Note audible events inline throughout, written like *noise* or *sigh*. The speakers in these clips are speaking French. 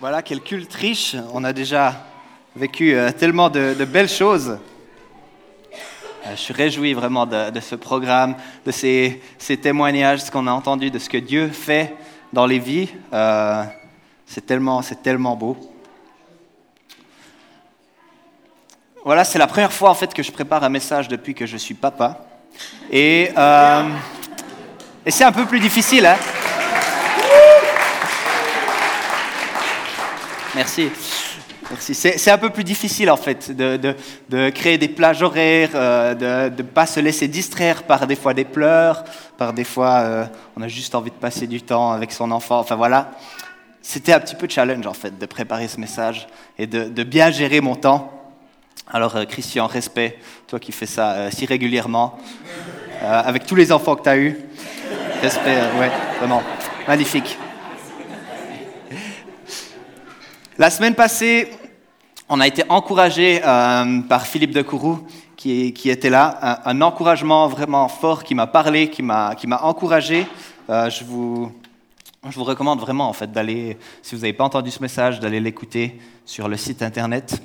Voilà, quel culte riche. On a déjà vécu euh, tellement de, belles choses. Euh, je suis réjoui vraiment de, ce programme, de ces, témoignages, ce qu'on a entendu, de ce que Dieu fait dans les vies. Euh, c'est tellement, tellement beau. Voilà, c'est la première fois en fait que je prépare un message depuis que je suis papa. Et, et c'est un peu plus difficile, hein Merci. Merci. C'est un peu plus difficile en fait de, créer des plages horaires, euh, de ne pas se laisser distraire par des fois des pleurs, par des fois euh, on a juste envie de passer du temps avec son enfant. Enfin voilà, c'était un petit peu challenge en fait de préparer ce message et de, bien gérer mon temps. Alors euh, Christian, respect, toi qui fais ça si régulièrement, avec tous les enfants que tu as eus. Respect, ouais, vraiment, magnifique. La semaine passée, on a été encouragé euh, par Philippe de Kourou, qui, était là. Un, encouragement vraiment fort qui m'a parlé, qui m'a encouragé. Euh, je, vous, recommande vraiment en fait d'aller, si vous n'avez pas entendu ce message, d'aller l'écouter sur le site internet.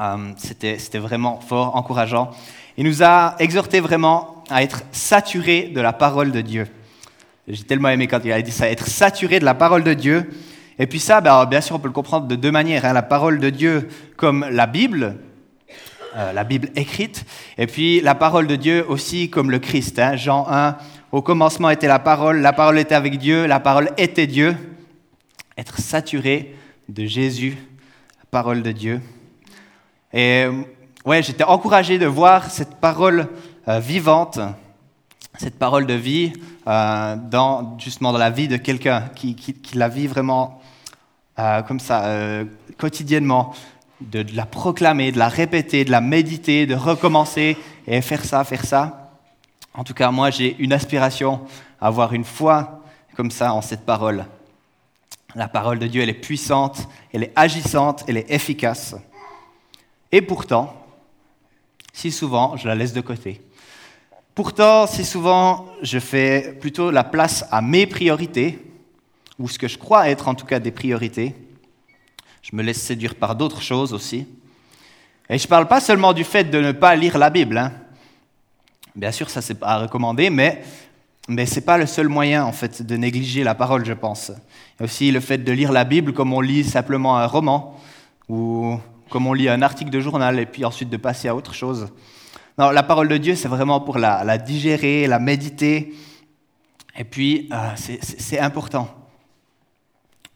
Euh, C'était vraiment fort, encourageant. Il nous a exhorté vraiment à être saturé de la parole de Dieu. J'ai tellement aimé quand il a dit ça, être saturé de la parole de Dieu. Et puis ça, ben, bien sûr, on peut le comprendre de deux manières. Hein. La parole de Dieu comme la Bible, euh, la Bible écrite, et puis la parole de Dieu aussi comme le Christ. Hein. Jean 1, au commencement était la parole, la parole était avec Dieu, la parole était Dieu. Être saturé de Jésus, la parole de Dieu. Et ouais, j'étais encouragé de voir cette parole euh, vivante, cette parole de vie euh, dans, justement dans la vie de quelqu'un qui, qui, la vit vraiment euh, comme ça, euh, quotidiennement, de, la proclamer, de la répéter, de la méditer, de recommencer et faire ça, faire ça. En tout cas, moi, j'ai une aspiration à avoir une foi comme ça en cette parole. La parole de Dieu, elle est puissante, elle est agissante, elle est efficace. Et pourtant, si souvent, je la laisse de côté. Pourtant, si souvent, je fais plutôt la place à mes priorités, ou ce que je crois être en tout cas des priorités. Je me laisse séduire par d'autres choses aussi. Et je ne parle pas seulement du fait de ne pas lire la Bible. Hein. Bien sûr, ça c'est à recommander, mais, mais ce n'est pas le seul moyen en fait de négliger la parole, je pense. Il y a aussi le fait de lire la Bible comme on lit simplement un roman ou comme on lit un article de journal et puis ensuite de passer à autre chose. Non, la parole de Dieu, c'est vraiment pour la, la, digérer, la méditer. Et puis, euh, c'est important.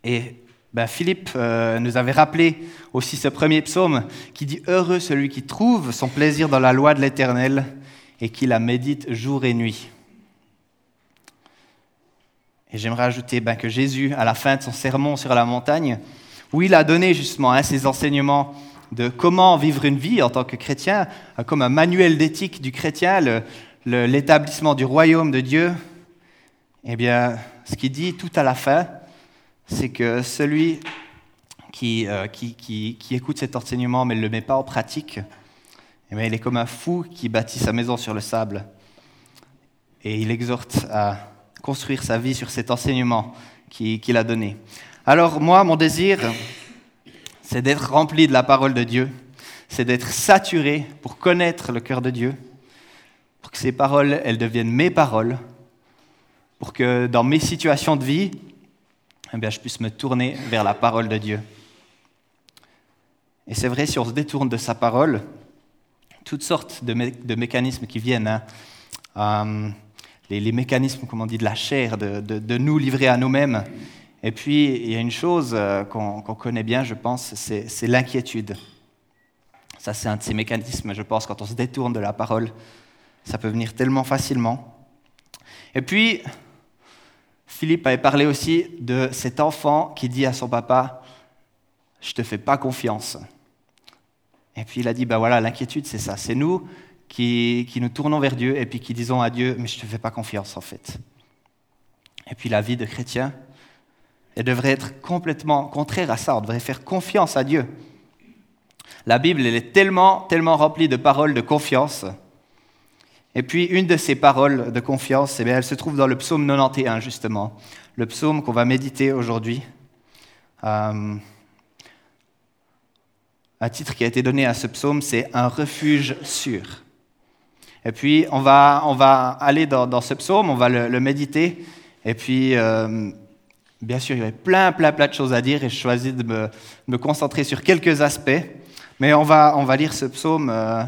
Et ben, Philippe euh, nous avait rappelé aussi ce premier psaume qui dit Heureux celui qui trouve son plaisir dans la loi de l'Éternel et qui la médite jour et nuit. Et j'aimerais ajouter ben, que Jésus, à la fin de son sermon sur la montagne, où il a donné justement hein, ses enseignements de comment vivre une vie en tant que chrétien, euh, comme un manuel d'éthique du chrétien, l'établissement du royaume de Dieu, eh bien, ce qu'il dit tout à la fin, c'est que celui euh, qui, qui, écoute cet enseignement mais ne le met pas en pratique, eh il est comme un fou qui bâtit sa maison sur le sable. Et il exhorte à construire sa vie sur cet enseignement qu'il a donné. Alors moi, mon désir, c'est d'être rempli de la parole de Dieu, c'est d'être saturé pour connaître le cœur de Dieu, pour que ces paroles, elles deviennent mes paroles, pour que dans mes situations de vie, eh bien, je puisse me tourner vers la parole de Dieu. Et c'est vrai, si on se détourne de sa parole, toutes sortes de, mécanismes qui viennent, hein, euh, les, mécanismes, comme on dit, de la chair, de, nous livrer à nous-mêmes. Et puis, il y a une chose euh, qu'on connaît bien, je pense, c'est l'inquiétude. Ça, c'est un de ces mécanismes, je pense, quand on se détourne de la parole, ça peut venir tellement facilement. Et puis, Philippe avait parlé aussi de cet enfant qui dit à son papa, je te fais pas confiance. Et puis il a dit, ben voilà, l'inquiétude c'est ça, c'est nous qui, nous tournons vers Dieu et puis qui disons à Dieu, mais je te fais pas confiance en fait. Et puis la vie de chrétien, elle devrait être complètement contraire à ça, on devrait faire confiance à Dieu. La Bible, elle est tellement, tellement remplie de paroles de confiance et puis, une de ces paroles de confiance, eh elle se trouve dans le psaume 91, justement, le psaume qu'on va méditer aujourd'hui. Euh, un titre qui a été donné à ce psaume, c'est Un refuge sûr. Et puis, on va, on va aller dans, ce psaume, on va le, méditer. Et puis, euh, bien sûr, il y avait plein, plein, plein de choses à dire et je choisis de me, me concentrer sur quelques aspects. Mais on va, on va lire ce psaume euh,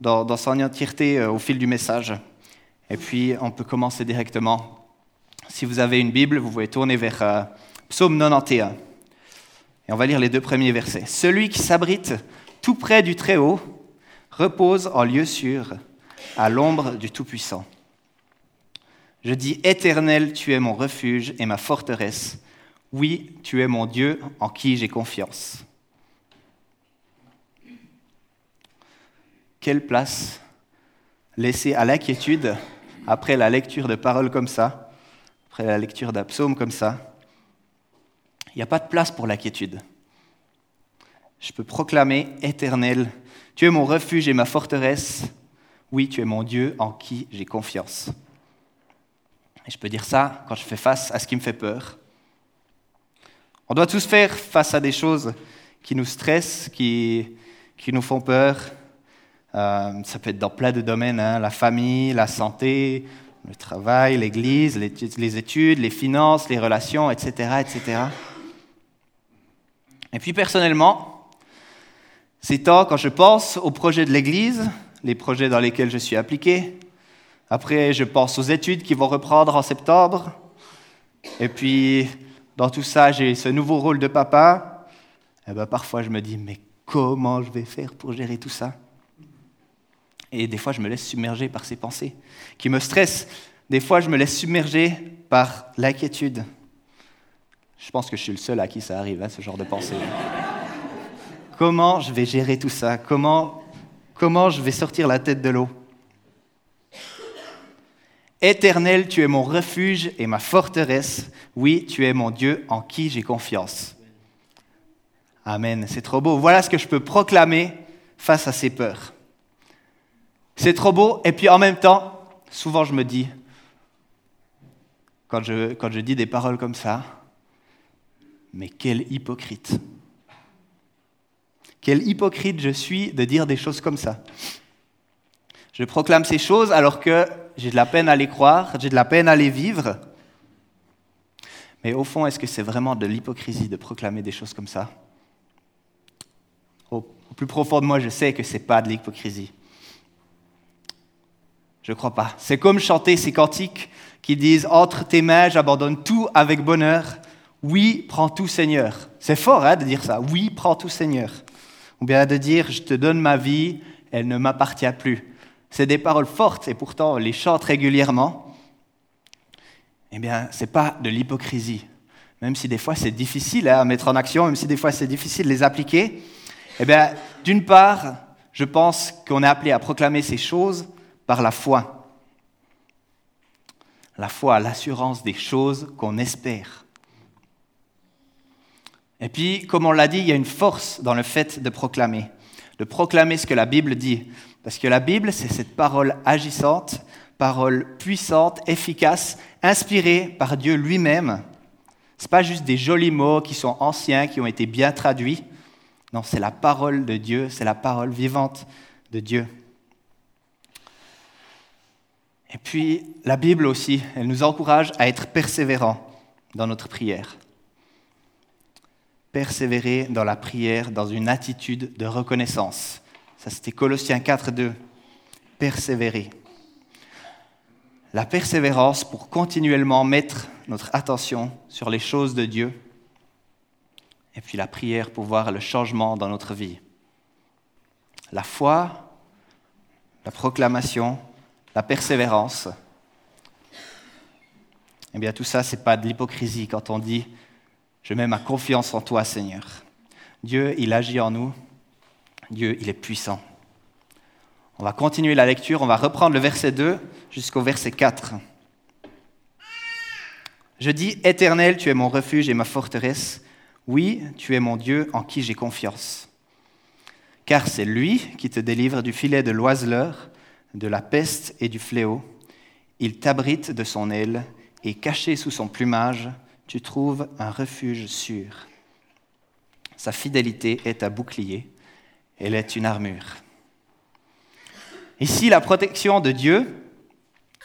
dans, son entièreté au fil du message. Et puis, on peut commencer directement. Si vous avez une Bible, vous pouvez tourner vers psaume 91. Et on va lire les deux premiers versets. Celui qui s'abrite tout près du Très-Haut repose en lieu sûr, à l'ombre du Tout-Puissant. Je dis, Éternel, tu es mon refuge et ma forteresse. Oui, tu es mon Dieu en qui j'ai confiance. Quelle place laisser à l'inquiétude après la lecture de paroles comme ça, après la lecture d'un comme ça? Il n'y a pas de place pour l'inquiétude. Je peux proclamer éternel, tu es mon refuge et ma forteresse. Oui, tu es mon Dieu en qui j'ai confiance. Et je peux dire ça quand je fais face à ce qui me fait peur. On doit tous faire face à des choses qui nous stressent, qui, qui nous font peur. Euh, ça peut être dans plein de domaines, hein, la famille, la santé, le travail, l'église, les études, les finances, les relations, etc. etc. Et puis personnellement, ces temps, quand je pense aux projets de l'Église, les projets dans lesquels je suis appliqué, après je pense aux études qui vont reprendre en septembre, et puis dans tout ça j'ai ce nouveau rôle de papa, et eh ben, parfois je me dis mais comment je vais faire pour gérer tout ça? Et des fois je me laisse submerger par ces pensées qui me stressent, des fois je me laisse submerger par l'inquiétude. Je pense que je suis le seul à qui ça arrive, hein, ce genre de pensée. comment je vais gérer tout ça? Comment, comment je vais sortir la tête de l'eau? Éternel, tu es mon refuge et ma forteresse. Oui, tu es mon Dieu en qui j'ai confiance. Amen, c'est trop beau. Voilà ce que je peux proclamer face à ces peurs. C'est trop beau. Et puis en même temps, souvent je me dis, quand je, dis des paroles comme ça, mais quel hypocrite. Quel hypocrite je suis de dire des choses comme ça. Je proclame ces choses alors que j'ai de la peine à les croire, j'ai de la peine à les vivre. Mais au fond, est-ce que c'est vraiment de l'hypocrisie de proclamer des choses comme ça? Au, plus profond de moi, je sais que ce n'est pas de l'hypocrisie. Je ne crois pas. C'est comme chanter ces cantiques qui disent Entre tes mains, j'abandonne tout avec bonheur. Oui, prends tout Seigneur. C'est fort hein, de dire ça. Oui, prends tout Seigneur. Ou bien de dire, je te donne ma vie, elle ne m'appartient plus. C'est des paroles fortes et pourtant on les chante régulièrement. Eh bien, ce n'est pas de l'hypocrisie. Même si des fois c'est difficile hein, à mettre en action, même si des fois c'est difficile de les appliquer. Eh bien, d'une part, je pense qu'on est appelé à proclamer ces choses par la foi. La foi, l'assurance des choses qu'on espère. Et puis, comme on l'a dit, il y a une force dans le fait de proclamer, de proclamer ce que la Bible dit. Parce que la Bible, c'est cette parole agissante, parole puissante, efficace, inspirée par Dieu lui-même. Ce n'est pas juste des jolis mots qui sont anciens, qui ont été bien traduits. Non, c'est la parole de Dieu, c'est la parole vivante de Dieu. Et puis, la Bible aussi, elle nous encourage à être persévérants dans notre prière persévérer dans la prière dans une attitude de reconnaissance. Ça, c'était Colossiens 4, 2. Persévérer. La persévérance pour continuellement mettre notre attention sur les choses de Dieu. Et puis la prière pour voir le changement dans notre vie. La foi, la proclamation, la persévérance. Eh bien, tout ça, ce n'est pas de l'hypocrisie quand on dit je mets ma confiance en toi, Seigneur. Dieu, il agit en nous. Dieu, il est puissant. On va continuer la lecture, on va reprendre le verset 2 jusqu'au verset 4. Je dis, Éternel, tu es mon refuge et ma forteresse. Oui, tu es mon Dieu en qui j'ai confiance. Car c'est lui qui te délivre du filet de l'oiseleur, de la peste et du fléau. Il t'abrite de son aile et caché sous son plumage, tu trouves un refuge sûr. sa fidélité est un bouclier, elle est une armure. Ici, la protection de Dieu,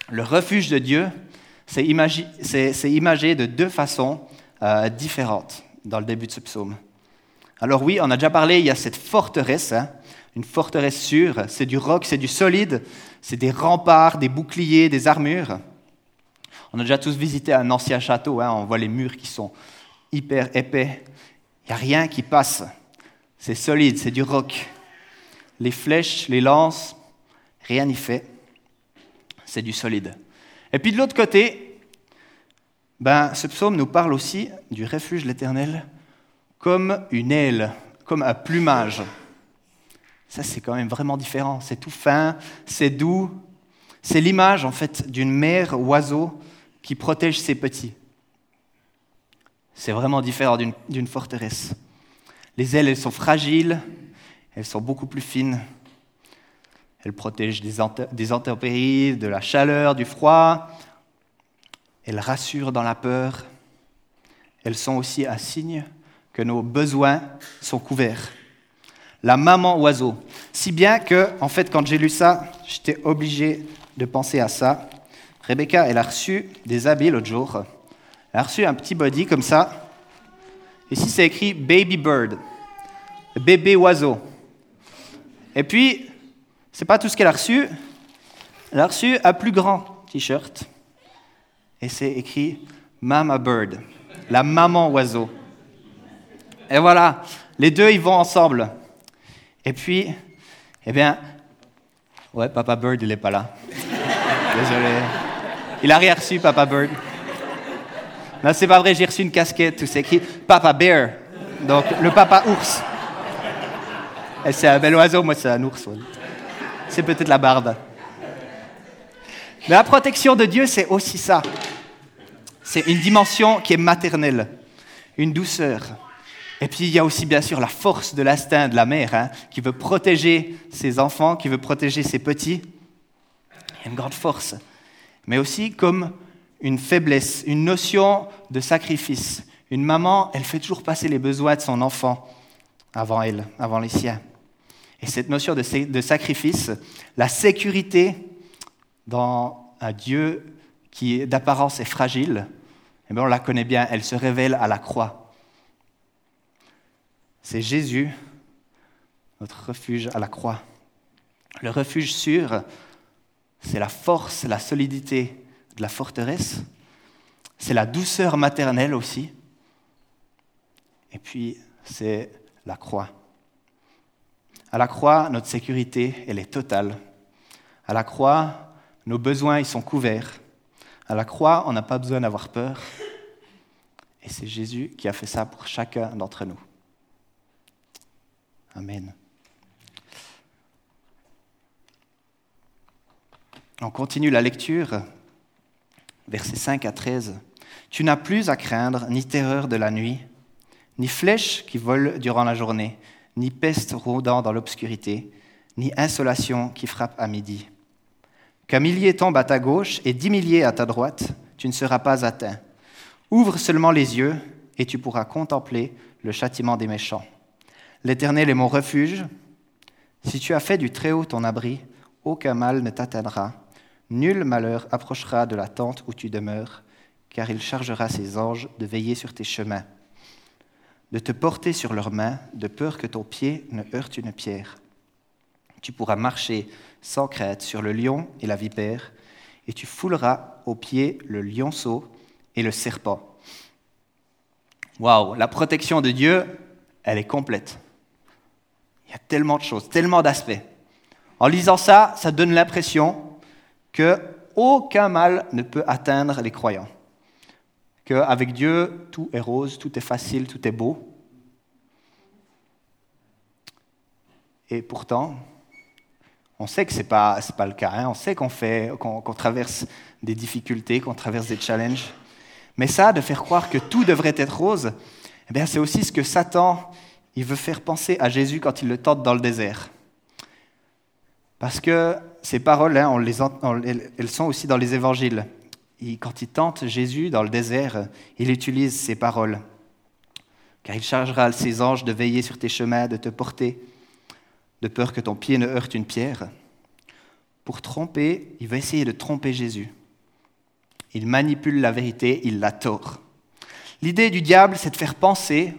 le refuge de Dieu, c'est imagé, de deux façons euh, différentes dans le début de ce psaume. Alors oui, on a déjà parlé, il y a cette forteresse, hein, une forteresse sûre, c'est du roc, c'est du solide, c'est des remparts, des boucliers, des armures. On a déjà tous visité un ancien château, hein, on voit les murs qui sont hyper épais, il n'y a rien qui passe, c'est solide, c'est du roc. Les flèches, les lances, rien n'y fait, c'est du solide. Et puis de l'autre côté, ben, ce psaume nous parle aussi du refuge de l'Éternel comme une aile, comme un plumage. Ça, c'est quand même vraiment différent. C'est tout fin, c'est doux. C'est l'image, en fait, d'une mère oiseau qui protège ses petits. C'est vraiment différent d'une forteresse. Les ailes, elles sont fragiles, elles sont beaucoup plus fines. Elles protègent des intempéries, de la chaleur, du froid. Elles rassurent dans la peur. Elles sont aussi un signe que nos besoins sont couverts la maman oiseau. Si bien que, en fait, quand j'ai lu ça, j'étais obligé de penser à ça. Rebecca, elle a reçu des habits l'autre jour. Elle a reçu un petit body comme ça. Ici, c'est écrit Baby Bird, bébé oiseau. Et puis, c'est pas tout ce qu'elle a reçu. Elle a reçu un plus grand t-shirt. Et c'est écrit Mama Bird, la maman oiseau. Et voilà, les deux, ils vont ensemble. Et puis, eh bien, ouais, Papa Bird, il n'est pas là. Désolé. Il a rien reçu, Papa Bird. Non, c'est pas vrai, j'ai reçu une casquette tout c'est écrit Papa Bear. Donc, le papa ours. Et c'est un bel oiseau, moi, c'est un ours. C'est peut-être la barbe. Mais la protection de Dieu, c'est aussi ça. C'est une dimension qui est maternelle, une douceur, et puis il y a aussi bien sûr la force de l'instinct de la mère, hein, qui veut protéger ses enfants, qui veut protéger ses petits. Il y a une grande force. Mais aussi comme une faiblesse, une notion de sacrifice. Une maman, elle fait toujours passer les besoins de son enfant avant elle, avant les siens. Et cette notion de, sacrifice, la sécurité dans un Dieu qui d'apparence est fragile, eh bien on la connaît bien, elle se révèle à la croix. C'est Jésus, notre refuge à la croix. Le refuge sûr, c'est la force, la solidité de la forteresse, c'est la douceur maternelle aussi, et puis c'est la croix. À la croix, notre sécurité, elle est totale. À la croix, nos besoins, ils sont couverts. À la croix, on n'a pas besoin d'avoir peur. Et c'est Jésus qui a fait ça pour chacun d'entre nous. Amen. On continue la lecture, versets 5 à 13. Tu n'as plus à craindre ni terreur de la nuit, ni flèche qui vole durant la journée, ni peste rôdant dans l'obscurité, ni insolation qui frappe à midi. Qu'un millier tombe à ta gauche et dix milliers à ta droite, tu ne seras pas atteint. Ouvre seulement les yeux et tu pourras contempler le châtiment des méchants. L'Éternel est mon refuge. Si tu as fait du Très-Haut ton abri, aucun mal ne t'atteindra. Nul malheur approchera de la tente où tu demeures, car il chargera ses anges de veiller sur tes chemins, de te porter sur leurs mains, de peur que ton pied ne heurte une pierre. Tu pourras marcher sans crainte sur le lion et la vipère, et tu fouleras aux pieds le lionceau et le serpent. Waouh, la protection de Dieu, elle est complète. Il y a tellement de choses, tellement d'aspects. En lisant ça, ça donne l'impression que aucun mal ne peut atteindre les croyants. Qu'avec Dieu, tout est rose, tout est facile, tout est beau. Et pourtant, on sait que ce n'est pas, pas le cas. Hein. On sait qu'on qu'on traverse des difficultés, qu'on traverse des challenges. Mais ça, de faire croire que tout devrait être rose, eh c'est aussi ce que Satan il veut faire penser à Jésus quand il le tente dans le désert. Parce que ces paroles, hein, elles sont aussi dans les évangiles. quand il tente Jésus dans le désert, il utilise ces paroles. car il chargera ses anges de veiller sur tes chemins, de te porter, de peur que ton pied ne heurte une pierre. Pour tromper, il va essayer de tromper Jésus. Il manipule la vérité, il la tord. L'idée du diable, c'est de faire penser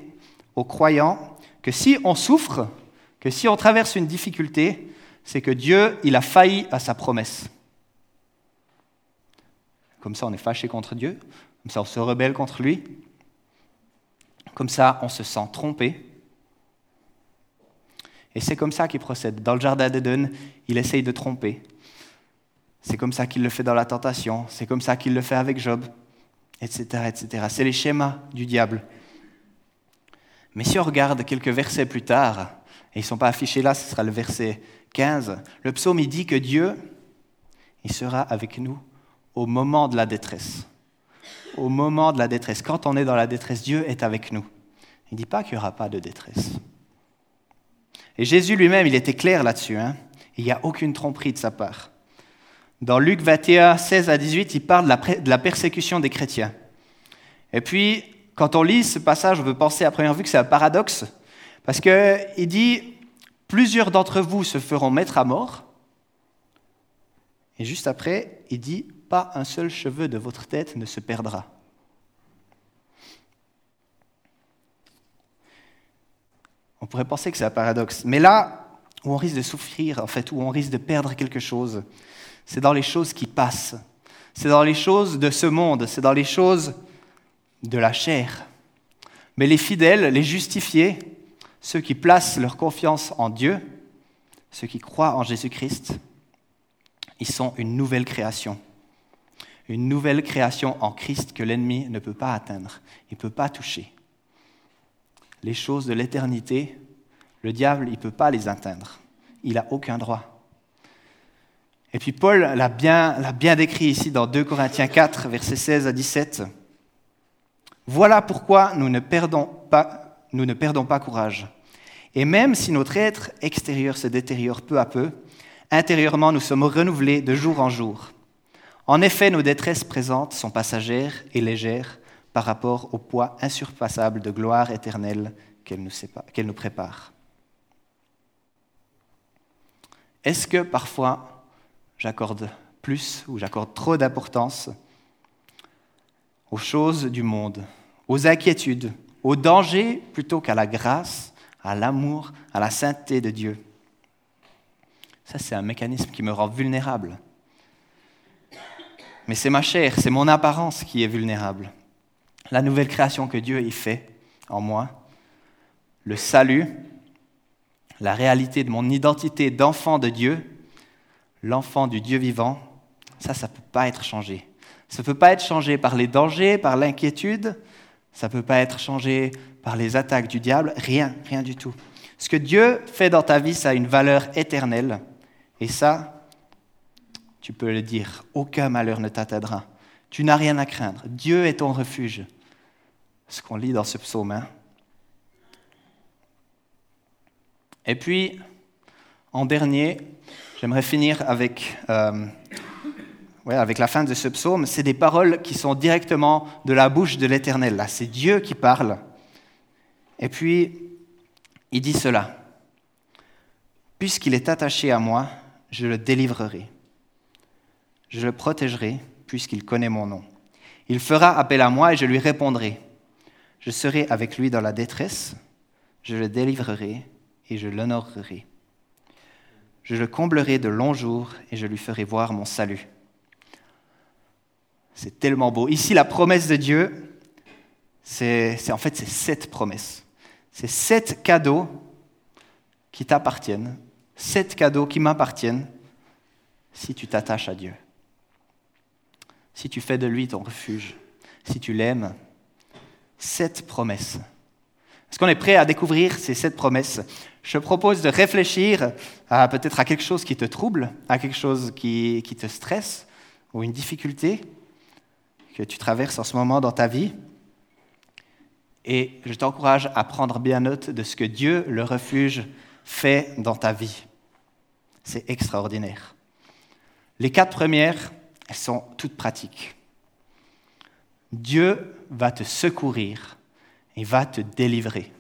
aux croyants que si on souffre, que si on traverse une difficulté, c'est que Dieu, il a failli à sa promesse. Comme ça, on est fâché contre Dieu, comme ça, on se rebelle contre lui, comme ça, on se sent trompé. Et c'est comme ça qu'il procède. Dans le jardin d'Eden, il essaye de tromper. C'est comme ça qu'il le fait dans la tentation. C'est comme ça qu'il le fait avec Job etc. etc. C'est les schémas du diable. Mais si on regarde quelques versets plus tard, et ils ne sont pas affichés là, ce sera le verset 15, le psaume il dit que Dieu, il sera avec nous au moment de la détresse. Au moment de la détresse. Quand on est dans la détresse, Dieu est avec nous. Il ne dit pas qu'il n'y aura pas de détresse. Et Jésus lui-même, il était clair là-dessus. Hein. Il n'y a aucune tromperie de sa part. Dans Luc 21, 16 à 18, il parle de la, persécution des chrétiens. Et puis, quand on lit ce passage, on peut penser à première vue que c'est un paradoxe, parce qu'il dit, plusieurs d'entre vous se feront mettre à mort, et juste après, il dit, pas un seul cheveu de votre tête ne se perdra. On pourrait penser que c'est un paradoxe. Mais là où on risque de souffrir, en fait, où on risque de perdre quelque chose, c'est dans les choses qui passent. C'est dans les choses de ce monde, c'est dans les choses de la chair. Mais les fidèles, les justifiés, ceux qui placent leur confiance en Dieu, ceux qui croient en Jésus-Christ, ils sont une nouvelle création. Une nouvelle création en Christ que l'ennemi ne peut pas atteindre, il ne peut pas toucher. Les choses de l'éternité, le diable, il ne peut pas les atteindre. Il n'a aucun droit. Et puis Paul l'a bien, bien décrit ici dans 2 Corinthiens 4, versets 16 à 17. Voilà pourquoi nous ne perdons pas, courage. Et même si notre être extérieur se détériore peu à peu, intérieurement nous sommes renouvelés de jour en jour. En effet, nos détresses présentes sont passagères et légères par rapport au poids insurpassable de gloire éternelle qu'elle nous prépare. Est-ce que parfois j'accorde plus ou j'accorde trop d'importance aux choses du monde, aux inquiétudes, aux dangers plutôt qu'à la grâce, à l'amour, à la sainteté de Dieu. Ça, c'est un mécanisme qui me rend vulnérable. Mais c'est ma chair, c'est mon apparence qui est vulnérable. La nouvelle création que Dieu y fait en moi, le salut, la réalité de mon identité d'enfant de Dieu, l'enfant du Dieu vivant, ça, ça ne peut pas être changé. Ça ne peut pas être changé par les dangers, par l'inquiétude, ça ne peut pas être changé par les attaques du diable, rien, rien du tout. Ce que Dieu fait dans ta vie, ça a une valeur éternelle. Et ça, tu peux le dire, aucun malheur ne t'atteindra. Tu n'as rien à craindre. Dieu est ton refuge. Ce qu'on lit dans ce psaume. Hein. Et puis, en dernier, J'aimerais finir avec, euh, avec la fin de ce psaume. C'est des paroles qui sont directement de la bouche de l'Éternel. Là, c'est Dieu qui parle. Et puis, il dit cela. Puisqu'il est attaché à moi, je le délivrerai. Je le protégerai, puisqu'il connaît mon nom. Il fera appel à moi et je lui répondrai. Je serai avec lui dans la détresse, je le délivrerai et je l'honorerai. Je le comblerai de longs jours et je lui ferai voir mon salut. C'est tellement beau. Ici, la promesse de Dieu, c'est en fait c'est sept promesses. C'est sept cadeaux qui t'appartiennent, sept cadeaux qui m'appartiennent si tu t'attaches à Dieu. Si tu fais de lui ton refuge, si tu l'aimes, sept promesses. Est-ce qu'on est prêt à découvrir ces sept promesses? Je propose de réfléchir peut-être à quelque chose qui te trouble, à quelque chose qui, qui te stresse, ou une difficulté que tu traverses en ce moment dans ta vie. Et je t'encourage à prendre bien note de ce que Dieu, le refuge, fait dans ta vie. C'est extraordinaire. Les quatre premières, elles sont toutes pratiques. Dieu va te secourir Il va te délivrer.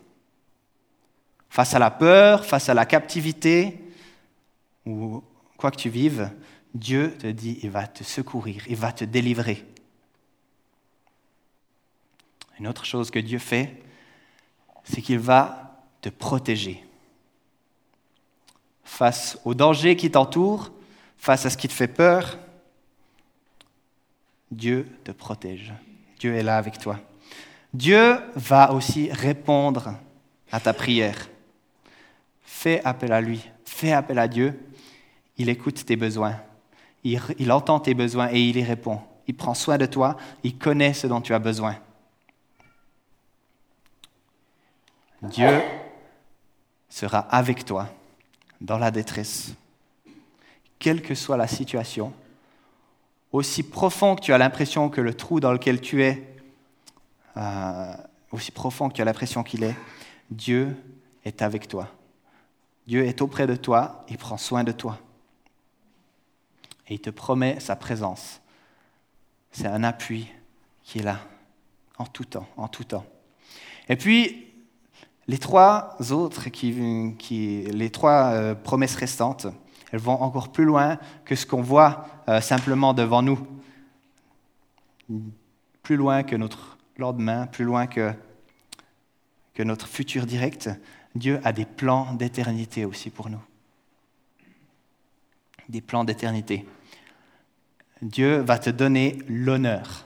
Face à la peur, face à la captivité, ou quoi que tu vives, Dieu te dit, il va te secourir, il va te délivrer. Une autre chose que Dieu fait, c'est qu'il va te protéger. Face aux dangers qui t'entourent, face à ce qui te fait peur, Dieu te protège. Dieu est là avec toi. Dieu va aussi répondre à ta prière. Fais appel à lui, fais appel à Dieu. Il écoute tes besoins, il, il, entend tes besoins et il y répond. Il prend soin de toi, il connaît ce dont tu as besoin. Dieu sera avec toi dans la détresse, quelle que soit la situation, aussi profond que tu as l'impression que le trou dans lequel tu es, euh, aussi profond que tu as l'impression qu'il est, Dieu est avec toi. Dieu est auprès de toi, il prend soin de toi. Et il te promet sa présence. C'est un appui qui est là, en tout temps, en tout temps. Et puis, les trois autres, qui, les trois euh, promesses restantes, elles vont encore plus loin que ce qu'on voit euh, simplement devant nous. Plus loin que notre lendemain, plus loin que, que notre futur direct. Dieu a des plans d'éternité aussi pour nous. Des plans d'éternité. Dieu va te donner l'honneur.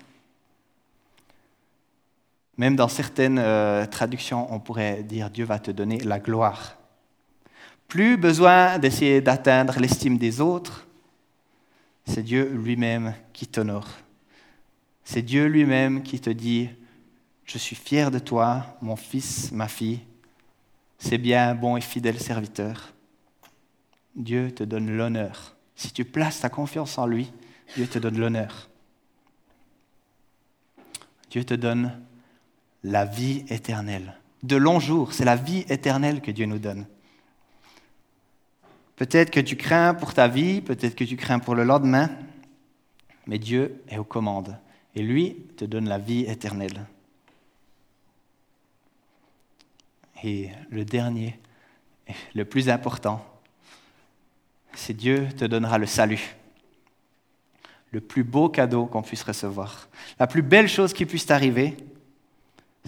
Même dans certaines euh, traductions, on pourrait dire Dieu va te donner la gloire. Plus besoin d'essayer d'atteindre l'estime des autres, c'est Dieu lui-même qui t'honore. C'est Dieu lui-même qui te dit, je suis fier de toi, mon fils, ma fille, c'est bien, bon et fidèle serviteur. Dieu te donne l'honneur. Si tu places ta confiance en lui, Dieu te donne l'honneur. Dieu te donne la vie éternelle. De longs jours, c'est la vie éternelle que Dieu nous donne. Peut-être que tu crains pour ta vie, peut-être que tu crains pour le lendemain, mais Dieu est aux commandes et lui te donne la vie éternelle. Et le dernier, *laughs* le plus important, c'est Dieu te donnera le salut. Le plus beau cadeau qu'on puisse recevoir. La plus belle chose qui puisse t'arriver,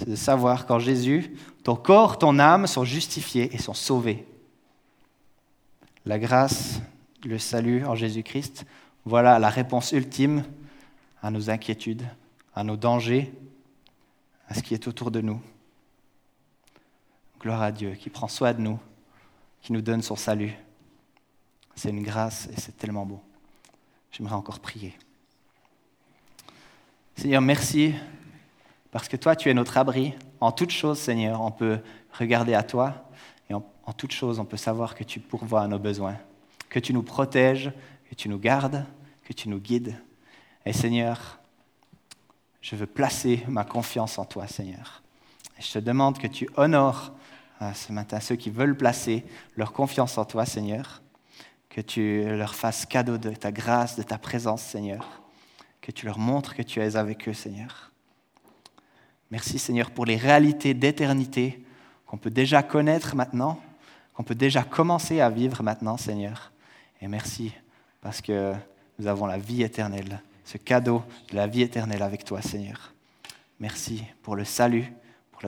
c'est de savoir qu'en Jésus, ton corps, ton âme sont justifiés et sont sauvés. La grâce, le salut en Jésus-Christ, voilà la réponse ultime à nos inquiétudes, à nos dangers, à ce qui est autour de nous. Gloire à Dieu qui prend soin de nous, qui nous donne son salut. C'est une grâce et c'est tellement beau. J'aimerais encore prier. Seigneur, merci parce que toi, tu es notre abri. En toutes choses, Seigneur, on peut regarder à toi et en, toutes choses, on peut savoir que tu pourvois à nos besoins, que tu nous protèges, que tu nous gardes, que tu nous guides. Et Seigneur, je veux placer ma confiance en toi, Seigneur. Et je te demande que tu honores euh, ce matin ceux qui veulent placer leur confiance en toi, Seigneur, que tu leur fasses cadeau de ta grâce, de ta présence, Seigneur, que tu leur montres que tu es avec eux, Seigneur. Merci Seigneur pour les réalités d'éternité qu'on peut déjà connaître maintenant, qu'on peut déjà commencer à vivre maintenant, Seigneur. Et merci parce que nous avons la vie éternelle, ce cadeau de la vie éternelle avec toi, Seigneur. Merci pour le salut, pour,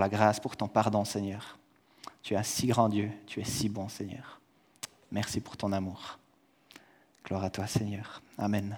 la grâce, pour ton pardon, Seigneur. Tu es un si grand Dieu, tu es si bon, Seigneur. Merci pour ton amour. Gloire à toi, Seigneur. Amen.